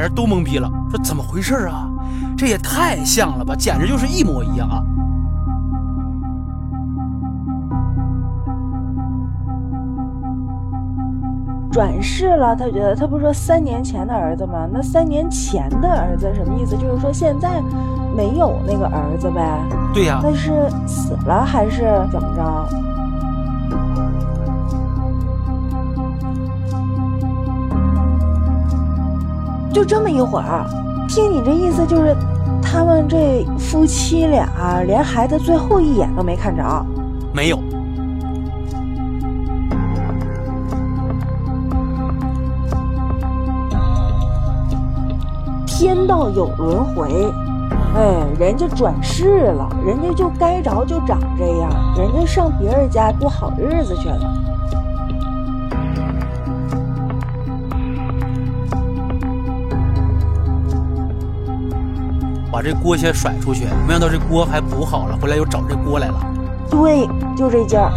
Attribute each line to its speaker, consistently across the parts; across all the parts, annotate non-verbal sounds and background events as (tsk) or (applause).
Speaker 1: 俩人都懵逼了，说怎么回事啊？这也太像了吧，简直就是一模一样啊！
Speaker 2: 转世了，他觉得他不是说三年前的儿子吗？那三年前的儿子什么意思？就是说现在没有那个儿子呗？
Speaker 1: 对呀、
Speaker 2: 那是死了还是怎么着？就这么一会儿，听你这意思就是，他们这夫妻俩连孩子最后一眼都没看着。
Speaker 1: 没有。
Speaker 2: 天道有轮回，哎，人家转世了，人家就该着就长这样，人家上别人家过好日子去了。
Speaker 1: 把这锅先甩出去，没想到这锅还补好了，回来又找这锅来了。
Speaker 2: 对，就这劲儿。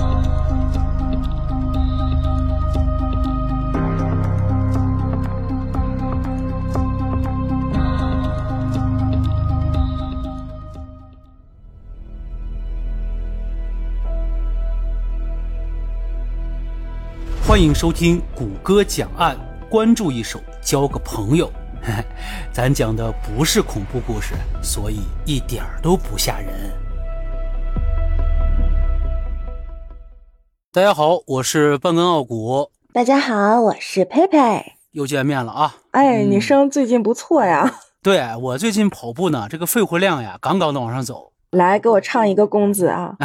Speaker 1: 欢迎收听谷歌讲案，关注一手交个朋友。(laughs) 咱讲的不是恐怖故事，所以一点儿都不吓人。大家好，我是半根傲骨，
Speaker 2: 大家好，我是佩佩。
Speaker 1: 又见面了啊！
Speaker 2: 哎，
Speaker 1: 嗯
Speaker 2: 你声最近不错呀，(laughs)
Speaker 1: 对我最近跑步呢，这个肺活量呀，杠杠的往上走。
Speaker 2: 来给我唱一个公子啊！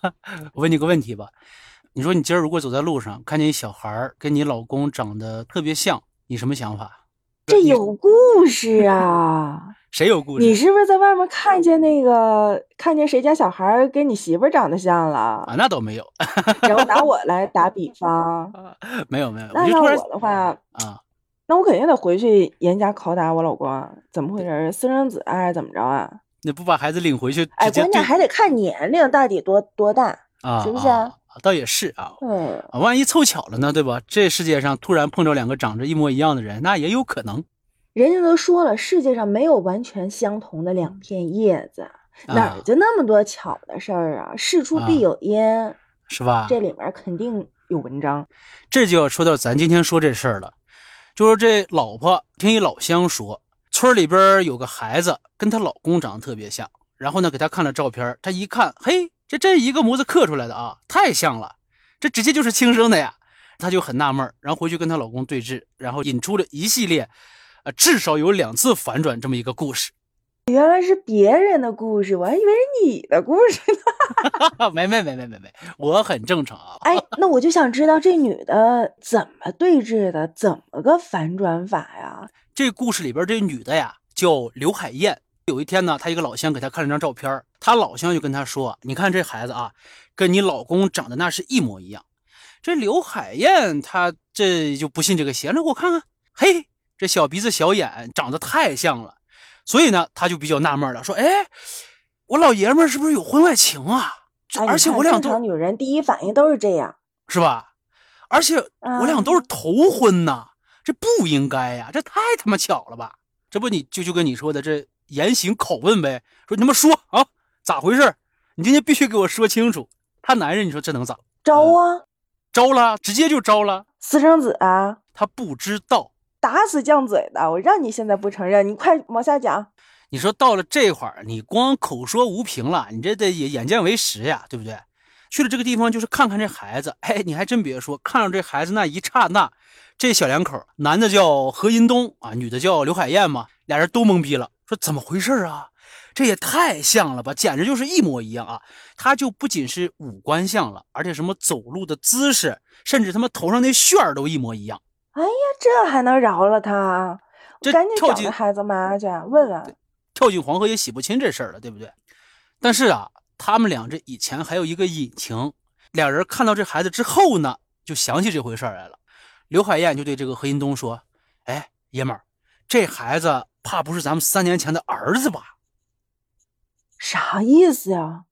Speaker 2: (laughs)
Speaker 1: 我问你个问题吧，你说你今儿如果走在路上，看见一小孩跟你老公长得特别像，你什么想法？
Speaker 2: 这有故事啊！(laughs)
Speaker 1: 谁有故事？
Speaker 2: 你是不是在外面看见那个看见谁家小孩跟你媳妇长得像了？
Speaker 1: 啊，那倒没有，
Speaker 2: 然后拿我来打比 (laughs) 方，(laughs)
Speaker 1: 没有没有，我
Speaker 2: 那要我的话，
Speaker 1: 啊，
Speaker 2: 那我肯定得回去严加拷打我老公啊！怎么回事？私生子啊，还是怎么着啊？
Speaker 1: 那不把孩子领回去，
Speaker 2: 哎，关键还得看年龄到底多多大。
Speaker 1: 啊，
Speaker 2: 是不是？
Speaker 1: 倒也是啊，
Speaker 2: 嗯，
Speaker 1: 啊万一凑巧了呢，对吧？这世界上突然碰着两个长着一模一样的人，那也有可能。
Speaker 2: 人家都说了，世界上没有完全相同的两片叶子，哪
Speaker 1: 啊
Speaker 2: 儿就那么多巧的事儿啊？事出必有因，
Speaker 1: 是吧？
Speaker 2: 这里面肯定有文章。
Speaker 1: 这就要说到咱今天说这事儿了，就是这老婆听一老乡说，村里边有个孩子跟她老公长得特别像，然后呢给她看了照片，她一看，嘿，这这一个模子刻出来的啊，太像了，这直接就是亲生的呀，她就很纳闷儿，然后回去跟她老公对峙，然后引出了一系列，呃，至少有两次反转这么一个故事。
Speaker 2: 原来是别人的故事，我还以为是你的故事呢。(laughs)
Speaker 1: 没没没没没没，我很正常啊。
Speaker 2: 哎，那我就想知道这女的怎么对峙的，怎么个反转法呀？
Speaker 1: 这故事里边这女的呀叫刘海燕。有一天呢，他一个老乡给他看了张照片，他老乡就跟他说：“你看这孩子啊，跟你老公长得那是一模一样。”这刘海燕她这就不信这个邪，那我看看，嘿，这小鼻子小眼长得太像了，所以呢，她就比较纳闷了，说：“哎，我老爷们儿是不是有婚外情啊？而且我俩都
Speaker 2: 正常女人第一反应都是这样。
Speaker 1: 是吧？而且我俩都是头婚呐，这不应该呀，这太他妈巧了吧？这不你就就跟你说的这言行口问呗，说你他妈说啊，咋回事？你今天必须给我说清楚。他男人，你说这能咋？
Speaker 2: 招啊，
Speaker 1: 招了，直接就招了。
Speaker 2: 私生子啊，
Speaker 1: 他不知道，
Speaker 2: 打死犟嘴的！我让你现在不承认，你快往下讲。
Speaker 1: 你说到了这会儿，你光口说无凭了，你这得也眼见为实呀，对不对？去了这个地方就是看看这孩子，哎，你还真别说，看到这孩子那一刹那，这小两口，男的叫何银东啊，女的叫刘海燕嘛，俩人都懵逼了，说怎么回事啊？这也太像了吧，简直就是一模一样啊！他就不仅是五官像了，而且什么走路的姿势，甚至他妈头上那旋儿都一模一样。
Speaker 2: 哎呀，这还能饶了他？
Speaker 1: 这
Speaker 2: 赶紧
Speaker 1: 跳进
Speaker 2: 找那孩子妈去问问。
Speaker 1: 跳进黄河也洗不清这事儿了，对不对？但是啊，他们俩这以前还有一个隐情，俩人看到这孩子之后呢，就想起这回事儿来了。刘海燕就对这个何银东说：“哎，爷们儿，这孩子怕不是咱们三年前的儿子吧？
Speaker 2: 啥意思呀？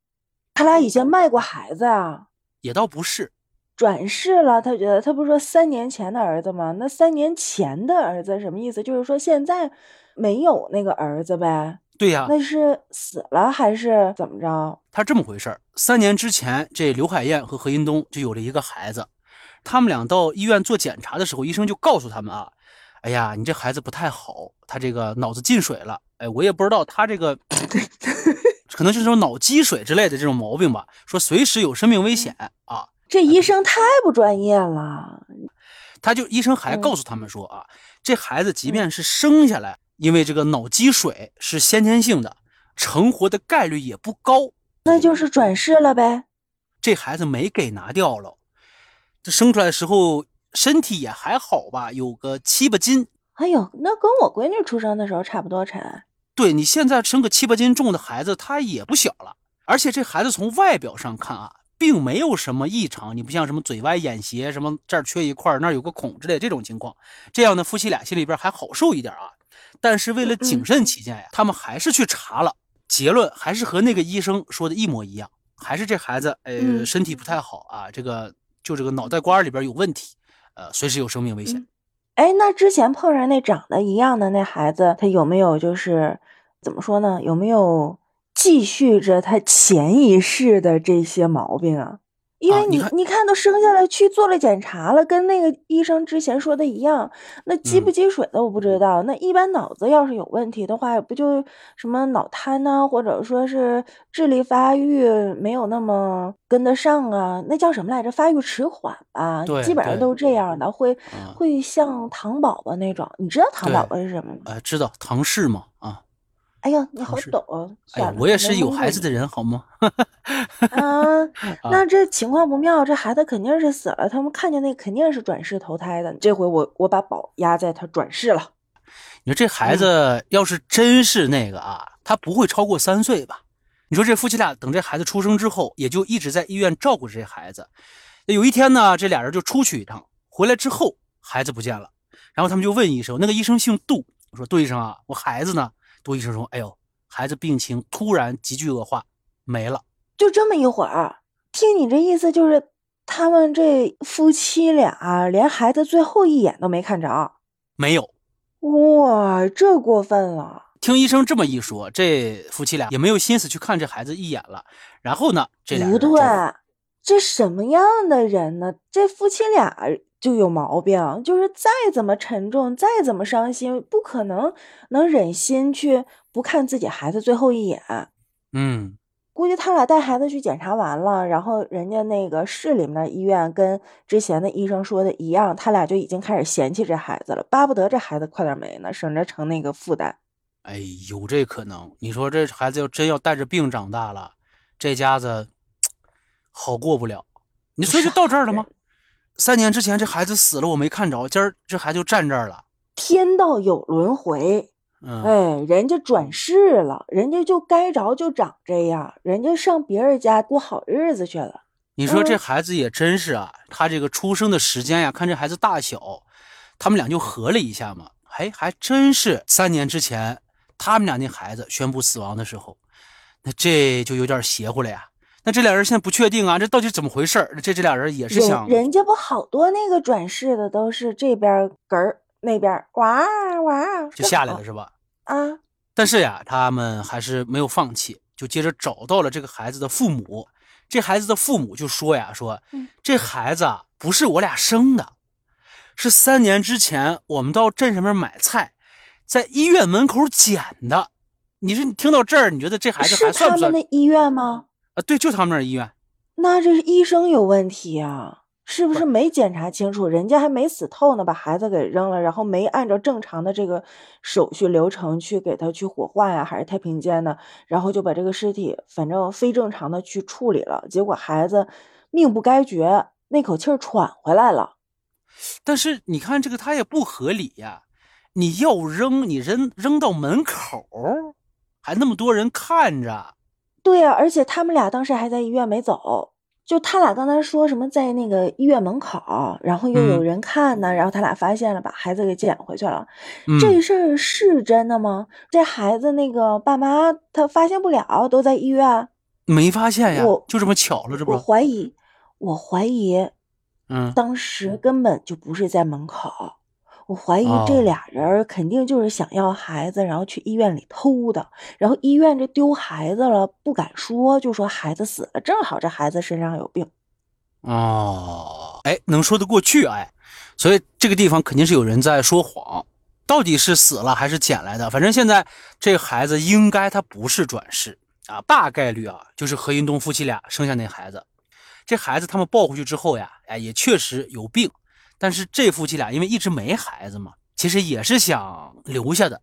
Speaker 2: 他俩以前卖过孩子啊？
Speaker 1: 也倒不是，
Speaker 2: 转世了，他觉得他不是说三年前的儿子吗？那三年前的儿子什么意思？就是说现在没有那个儿子呗？
Speaker 1: 对呀，
Speaker 2: 那是死了还是怎么着？
Speaker 1: 他这么回事儿。三年之前，这刘海燕和何银东就有了一个孩子。他们俩到医院做检查的时候，医生就告诉他们啊：“哎呀，你这孩子不太好，他这个脑子进水了。哎，我也不知道他这个，(laughs) 可能就是这种脑积水之类的这种毛病吧。说随时有生命危险啊。
Speaker 2: 这医生太不专业了。
Speaker 1: 他就医生还告诉他们说啊，这孩子即便是生下来。”因为这个脑积水是先天性的，成活的概率也不高，
Speaker 2: 那就是转世了呗。
Speaker 1: 这孩子没给拿掉了，这生出来的时候身体也还好吧，有个七八斤。
Speaker 2: 哎呦，那跟我闺女出生的时候差不多沉。
Speaker 1: 对你现在生个七八斤重的孩子，他也不小了。而且这孩子从外表上看啊，并没有什么异常，你不像什么嘴歪眼斜，什么这儿缺一块，那儿有个孔之类这种情况。这样呢夫妻俩心里边还好受一点啊。但是为了谨慎起见呀，他们还是去查了，结论还是和那个医生说的一模一样，还是这孩子呃身体不太好啊，这个就这个脑袋瓜里边有问题，呃，随时有生命危险。
Speaker 2: 哎，那之前碰上那长得一样的那孩子，他有没有就是怎么说呢？有没有继续着他前一世的这些毛病啊？因为你你看都生下来去做了检查了，跟那个医生之前说的一样，那积不积水的我不知道。那一般脑子要是有问题的话，不就什么脑瘫呢，或者说是智力发育没有那么跟得上啊？那叫什么来着？发育迟缓吧？基本上都是这样的，会会像糖宝宝那种。你知道糖宝宝是什么吗？
Speaker 1: 呃，知道唐氏吗？啊。
Speaker 2: 哎呀，你好懂！
Speaker 1: 哎呀，我也是有孩子的人，好吗？
Speaker 2: 啊，(laughs) 那这情况不妙，这孩子肯定是死了。他们看见那肯定是转世投胎的。这回我我把宝压在他转世了。
Speaker 1: 你说这孩子要是真是那个啊，他不会超过三岁吧？你说这夫妻俩等这孩子出生之后，也就一直在医院照顾着这孩子。有一天呢，这俩人就出去一趟，回来之后孩子不见了。然后他们就问医生，那个医生姓杜，我说杜医生啊，我孩子呢？杜医生说：“哎呦，孩子病情突然急剧恶化，没了。
Speaker 2: 就这么一会儿，听你这意思，就是他们这夫妻俩连孩子最后一眼都没看着。
Speaker 1: 没有，
Speaker 2: 哇，这过分了。
Speaker 1: 听医生这么一说，这夫妻俩也没有心思去看这孩子一眼了。然后呢，这俩
Speaker 2: 不对，这什么样的人呢？这夫妻俩。”就有毛病，就是再怎么沉重，再怎么伤心，不可能能忍心去不看自己孩子最后一眼。
Speaker 1: 嗯，
Speaker 2: 估计他俩带孩子去检查完了，然后人家那个市里面的医院跟之前的医生说的一样，他俩就已经开始嫌弃这孩子了，巴不得这孩子快点没呢，省着成那个负担。
Speaker 1: 哎，有这可能。你说这孩子要真要带着病长大了，这家子 (tsk) 好过不了。你说就到这儿了吗？三年之前，这孩子死了，我没看着。今儿这孩子就站这儿了。
Speaker 2: 天道有轮回，嗯哎，人家转世了，人家就该着就长这样，人家上别人家过好日子去了。
Speaker 1: 你说这孩子也真是啊，他这个出生的时间呀，看这孩子大小，他们俩就合了一下嘛。哎，还真是三年之前，他们俩那孩子宣布死亡的时候，那这就有点邪乎了呀。那这俩人现在不确定啊，这到底怎么回事这这俩人也是想，
Speaker 2: 人家不好多那个转世的都是这边嗝儿，那边哇哇
Speaker 1: 就下来了是吧？
Speaker 2: 啊！
Speaker 1: 但是呀，他们还是没有放弃，就接着找到了这个孩子的父母。这孩子的父母就说呀：“说这孩子啊不是我俩生的，是三年之前我们到镇上面买菜，在医院门口捡的。”你说你听到这儿，你觉得这孩子还算不算？
Speaker 2: 他们的医院吗？
Speaker 1: 啊，对，就他们那儿医院，
Speaker 2: 那这是医生有问题啊？是不是没检查清楚？人家还没死透呢，把孩子给扔了，然后没按照正常的这个手续流程去给他去火化呀，还是太平间呢？然后就把这个尸体反正非正常的去处理了，结果孩子命不该绝，那口气儿喘回来了。
Speaker 1: 但是你看这个他也不合理呀，你要扔你扔扔到门口，还那么多人看着。
Speaker 2: 对呀，而且他们俩当时还在医院没走，就他俩刚才说什么在那个医院门口，然后又有人看呢，然后他俩发现了，把孩子给捡回去了。这事儿是真的吗？这孩子那个爸妈他发现不了，都在医院，
Speaker 1: 没发现呀，就这么巧了，这不？
Speaker 2: 我怀疑，我怀疑
Speaker 1: 嗯，
Speaker 2: 当时根本就不是在门口。我怀疑这俩人肯定就是想要孩子，然后去医院里偷的。然后医院这丢孩子了不敢说，就说孩子死了，正好这孩子身上有病。
Speaker 1: 哦，哎，能说得过去哎，所以这个地方肯定是有人在说谎，到底是死了还是捡来的？反正现在这孩子应该他不是转世啊，大概率啊就是何云东夫妻俩生下那孩子。这孩子他们抱回去之后呀，哎，也确实有病。但是这夫妻俩因为一直没孩子嘛，其实也是想留下的。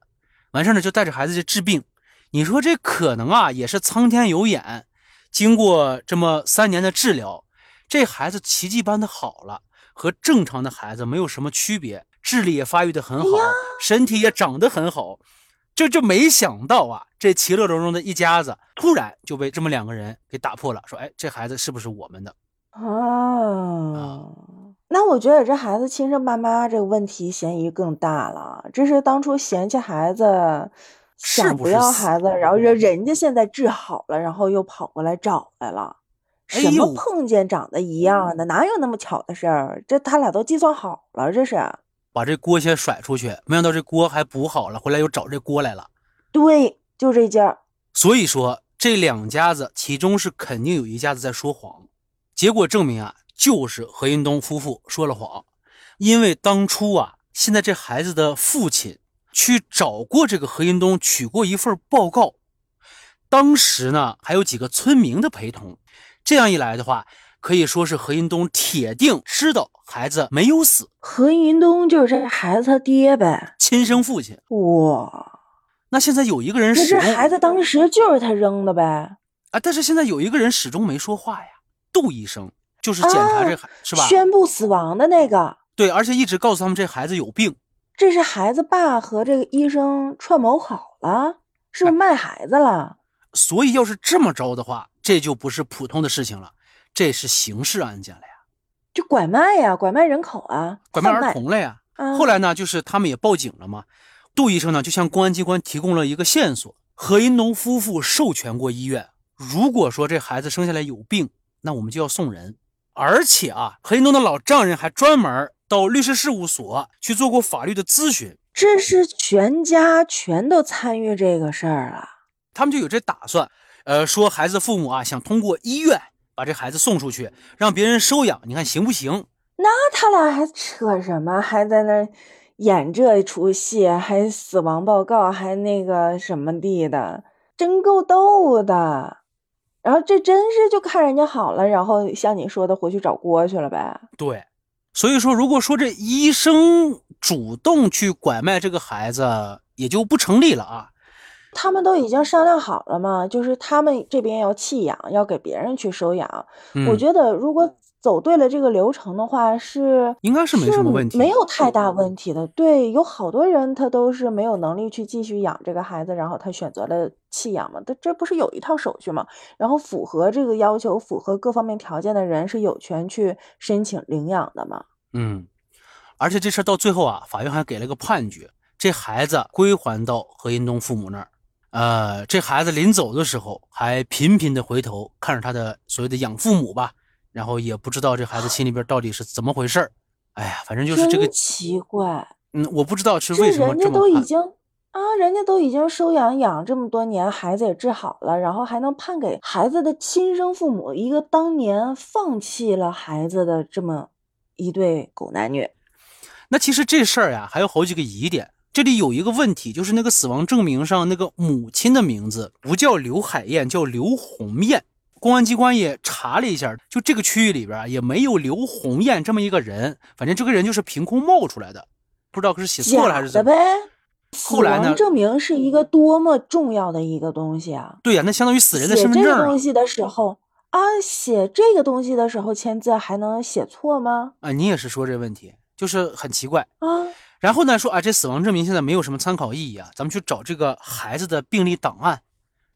Speaker 1: 完事呢，就带着孩子去治病。你说这可能啊，也是苍天有眼。经过这么三年的治疗，这孩子奇迹般的好了，和正常的孩子没有什么区别，智力也发育的很好，身体也长得很好。这就没想到啊，这其乐融融的一家子，突然就被这么两个人给打破了。说，哎，这孩子是不是我们的？
Speaker 2: 啊。那我觉得这孩子亲生爸妈这个问题嫌疑更大了。这是当初嫌弃孩子，想不要孩子，然后人人家现在治好了，然后又跑过来找来了。什么碰见长得一样的，哪有那么巧的事儿？这他俩都计算好了，这是
Speaker 1: 把这锅先甩出去。没想到这锅还补好了，回来又找这锅来了。
Speaker 2: 对，就这家。
Speaker 1: 所以说这两家子，其中是肯定有一家子在说谎。结果证明啊。就是何云东夫妇说了谎，因为当初啊，现在这孩子的父亲去找过这个何云东，取过一份报告，当时呢还有几个村民的陪同，这样一来的话，可以说是何云东铁定知道孩子没有死。
Speaker 2: 何云东就是这孩子他爹呗，
Speaker 1: 亲生父亲。
Speaker 2: 哇，
Speaker 1: 那现在有一个人，
Speaker 2: 那这孩子当时就是他扔的呗？
Speaker 1: 啊，但是现在有一个人始终没说话呀，杜医生。就是检查这孩是吧？
Speaker 2: 宣布死亡的那个。
Speaker 1: 对，而且一直告诉他们这孩子有病。
Speaker 2: 这是孩子爸和这个医生串谋好了，是不是卖孩子了？
Speaker 1: 所以要是这么着的话，这就不是普通的事情了，这是刑事案件了呀。
Speaker 2: 就拐卖呀，拐卖人口啊，
Speaker 1: 拐卖儿童了呀。后来呢，就是他们也报警了嘛。杜医生呢，就向公安机关提供了一个线索：何银农夫妇授权过医院，如果说这孩子生下来有病，那我们就要送人。而且啊，何银东的老丈人还专门到律师事务所去做过法律的咨询，
Speaker 2: 这是全家全都参与这个事儿了。
Speaker 1: 他们就有这打算，呃，说孩子的父母啊想通过医院把这孩子送出去，让别人收养，你看行不行？
Speaker 2: 那他俩还扯什么？还在那演这出戏，还死亡报告，还那个什么地的，真够逗的。然后这真是就看人家好了，然后像你说的回去找锅去了呗。
Speaker 1: 对，所以说如果说这医生主动去拐卖这个孩子，也就不成立了啊。
Speaker 2: 他们都已经商量好了嘛，就是他们这边要弃养，要给别人去收养。我觉得如果。走对了这个流程的话，是
Speaker 1: 应该是没什么问题，
Speaker 2: 没有太大问题的。对，有好多人他都是没有能力去继续养这个孩子，然后他选择了弃养嘛。他这不是有一套手续吗？然后符合这个要求、符合各方面条件的人是有权去申请领养的嘛？
Speaker 1: 嗯，而且这事到最后啊，法院还给了个判决，这孩子归还到何银东父母那儿。呃，这孩子临走的时候还频频的回头看着他的所谓的养父母吧。然后也不知道这孩子心里边到底是怎么回事儿，哎呀，反正就是这个
Speaker 2: 奇怪。
Speaker 1: 嗯，我不知道是为什么
Speaker 2: 人家都已经啊，人家都已经收养养这么多年，孩子也治好了，然后还能判给孩子的亲生父母一个当年放弃了孩子的这么一对狗男女。
Speaker 1: 那其实这事儿呀，还有好几个疑点。这里有一个问题，就是那个死亡证明上那个母亲的名字不叫刘海燕，叫刘红艳。公安机关也查了一下，就这个区域里边也没有刘红艳这么一个人，反正这个人就是凭空冒出来的，不知道是写错了还是怎么。
Speaker 2: 呗。后来呢？证明是一个多么重要的一个东西啊！
Speaker 1: 对呀，那相当于死人的身份证。
Speaker 2: 写这个东西的时候啊，写这个东西的时候签字还能写错吗？
Speaker 1: 啊，你也是说这问题，就是很奇怪
Speaker 2: 啊。
Speaker 1: 然后呢，说啊，这死亡证明现在没有什么参考意义啊，咱们去找这个孩子的病历档案。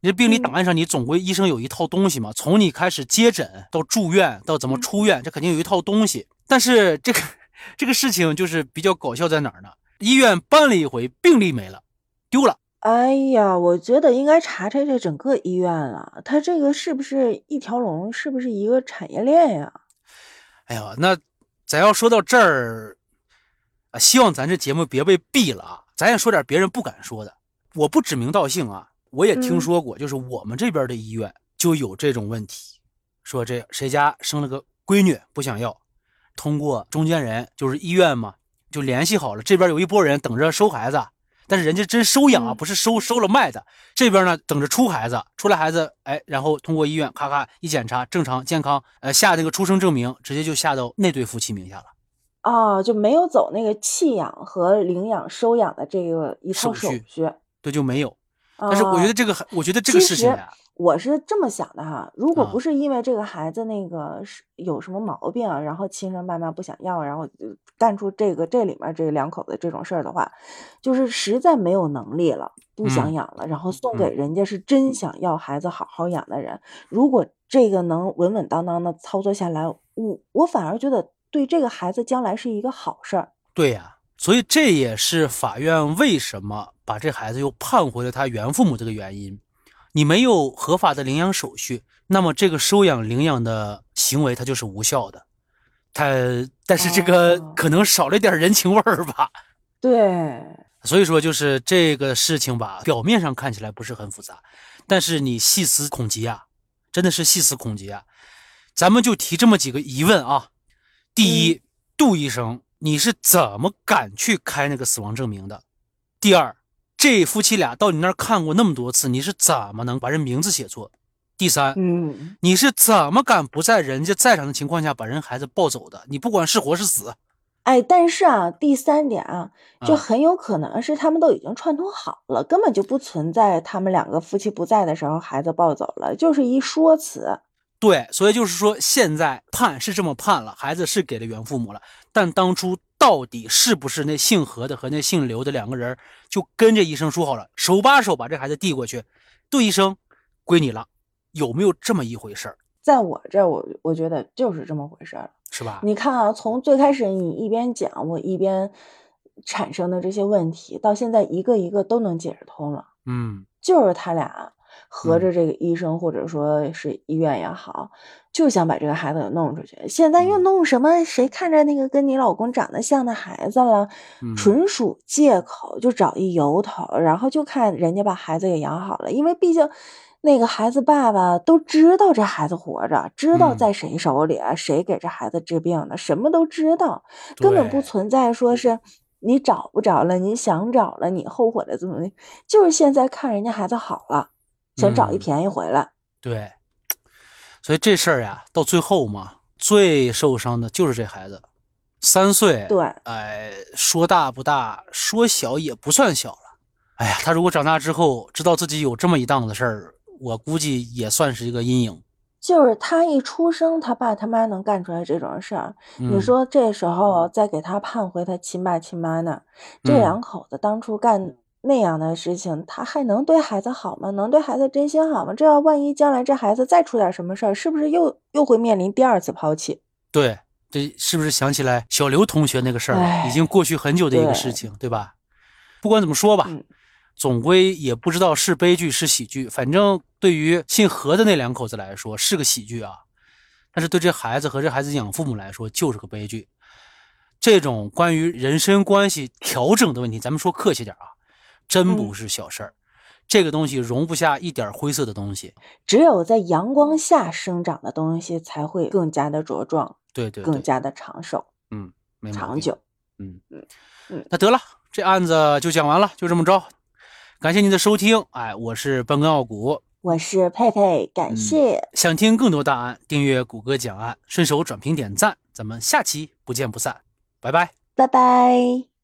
Speaker 1: 你这病历档案上，你总归医生有一套东西嘛？从你开始接诊到住院到怎么出院，这肯定有一套东西。但是这个这个事情就是比较搞笑在哪儿呢？医院搬了一回，病历没了，丢了。
Speaker 2: 哎呀，我觉得应该查查这整个医院了，他这个是不是一条龙？是不是一个产业链呀？
Speaker 1: 哎呀，那咱要说到这儿啊，希望咱这节目别被毙了啊！咱也说点别人不敢说的。我不指名道姓啊，我也听说过，就是我们这边的医院就有这种问题，说这谁家生了个闺女不想要，通过中间人就是医院嘛，就联系好了，这边有一波人等着收孩子。但是人家真收养啊，不是收收了卖的。这边呢，等着出孩子，出来孩子，哎，然后通过医院咔咔一检查，正常健康，呃，下那个出生证明，直接就下到那对夫妻名下了。
Speaker 2: 哦，就没有走那个弃养和领养、收养的这个一套
Speaker 1: 手
Speaker 2: 续，
Speaker 1: 对，就没有。但是我觉得这个，我觉得这个事情呀。
Speaker 2: 我是这么想的哈，如果不是因为这个孩子那个是有什么毛病，然后亲生爸妈不想要，然后干出这个这里面这两口子这种事儿的话，就是实在没有能力了，不想养了，然后送给人家是真想要孩子好好养的人，如果这个能稳稳当当的操作下来，我我反而觉得对这个孩子将来是一个好事儿。
Speaker 1: 对呀，所以这也是法院为什么把这孩子又判回了他原父母这个原因。你没有合法的领养手续，那么这个收养领养的行为它就是无效的。他但是这个可能少了点人情味儿吧？
Speaker 2: 对，
Speaker 1: 所以说就是这个事情吧，表面上看起来不是很复杂，但是你细思恐极啊，真的是细思恐极啊。咱们就提这么几个疑问啊。第一，杜医生，你是怎么敢去开那个死亡证明的？第二。这夫妻俩到你那儿看过那么多次，你是怎么能把人名字写错？第三，
Speaker 2: 嗯，
Speaker 1: 你是怎么敢不在人家在场的情况下把人孩子抱走的？你不管是活是死，
Speaker 2: 哎，但是啊，第三点啊，就很有可能是他们都已经串通好了，根本就不存在他们两个夫妻不在的时候孩子抱走了，就是一说辞。
Speaker 1: 对，所以就是说现在判是这么判了，孩子是给了原父母了，但当初。到底是不是那姓何的和那姓刘的两个人就跟着医生说好了，手把手把这孩子递过去，杜医生，归你了，有没有这么一回事儿？
Speaker 2: 在我这儿，我我觉得就是这么回事儿，
Speaker 1: 是吧？
Speaker 2: 你看啊，从最开始你一边讲，我一边产生的这些问题，到现在一个一个都能解释通了。
Speaker 1: 嗯，
Speaker 2: 就是他俩。合着这个医生或者说是医院也好，就想把这个孩子给弄出去。现在又弄什么？谁看着那个跟你老公长得像的孩子了？纯属借口，就找一由头，然后就看人家把孩子给养好了。因为毕竟那个孩子爸爸都知道这孩子活着，知道在谁手里，谁给这孩子治病的，什么都知道，根本不存在说是你找不着了，你想找了，你后悔了怎么的？就是现在看人家孩子好了。想找一便宜回来，
Speaker 1: 对，所以这事儿呀，到最后嘛，最受伤的就是这孩子，三岁，
Speaker 2: 对，
Speaker 1: 哎，说大不大，说小也不算小了。哎呀，他如果长大之后知道自己有这么一档子事儿，我估计也算是一个阴影。
Speaker 2: 就是他一出生，他爸他妈能干出来这种事儿，你说这时候再给他判回他亲爸亲妈呢？这两口子当初干。那样的事情，他还能对孩子好吗？能对孩子真心好吗？这要万一将来这孩子再出点什么事儿，是不是又又会面临第二次抛弃？
Speaker 1: 对，这是不是想起来小刘同学那个事儿？已经过去很久的一个事情，对吧？不管怎么说吧，总归也不知道是悲剧是喜剧。反正对于姓何的那两口子来说是个喜剧啊，但是对这孩子和这孩子养父母来说就是个悲剧。这种关于人身关系调整的问题，咱们说客气点啊。真不是小事儿，这个东西容不下一点灰色的东西。
Speaker 2: 只有在阳光下生长的东西才会更加的茁壮，
Speaker 1: 对对，
Speaker 2: 更加的长寿，
Speaker 1: 嗯，
Speaker 2: 长久，
Speaker 1: 嗯嗯嗯。那得了，这案子就讲完了，就这么着。感谢您的收听，哎，我是半根傲骨，
Speaker 2: 我是佩佩，感谢。
Speaker 1: 想听更多大案，订阅谷歌讲案，顺手转评点赞，咱们下期不见不散，拜拜，
Speaker 2: 拜拜。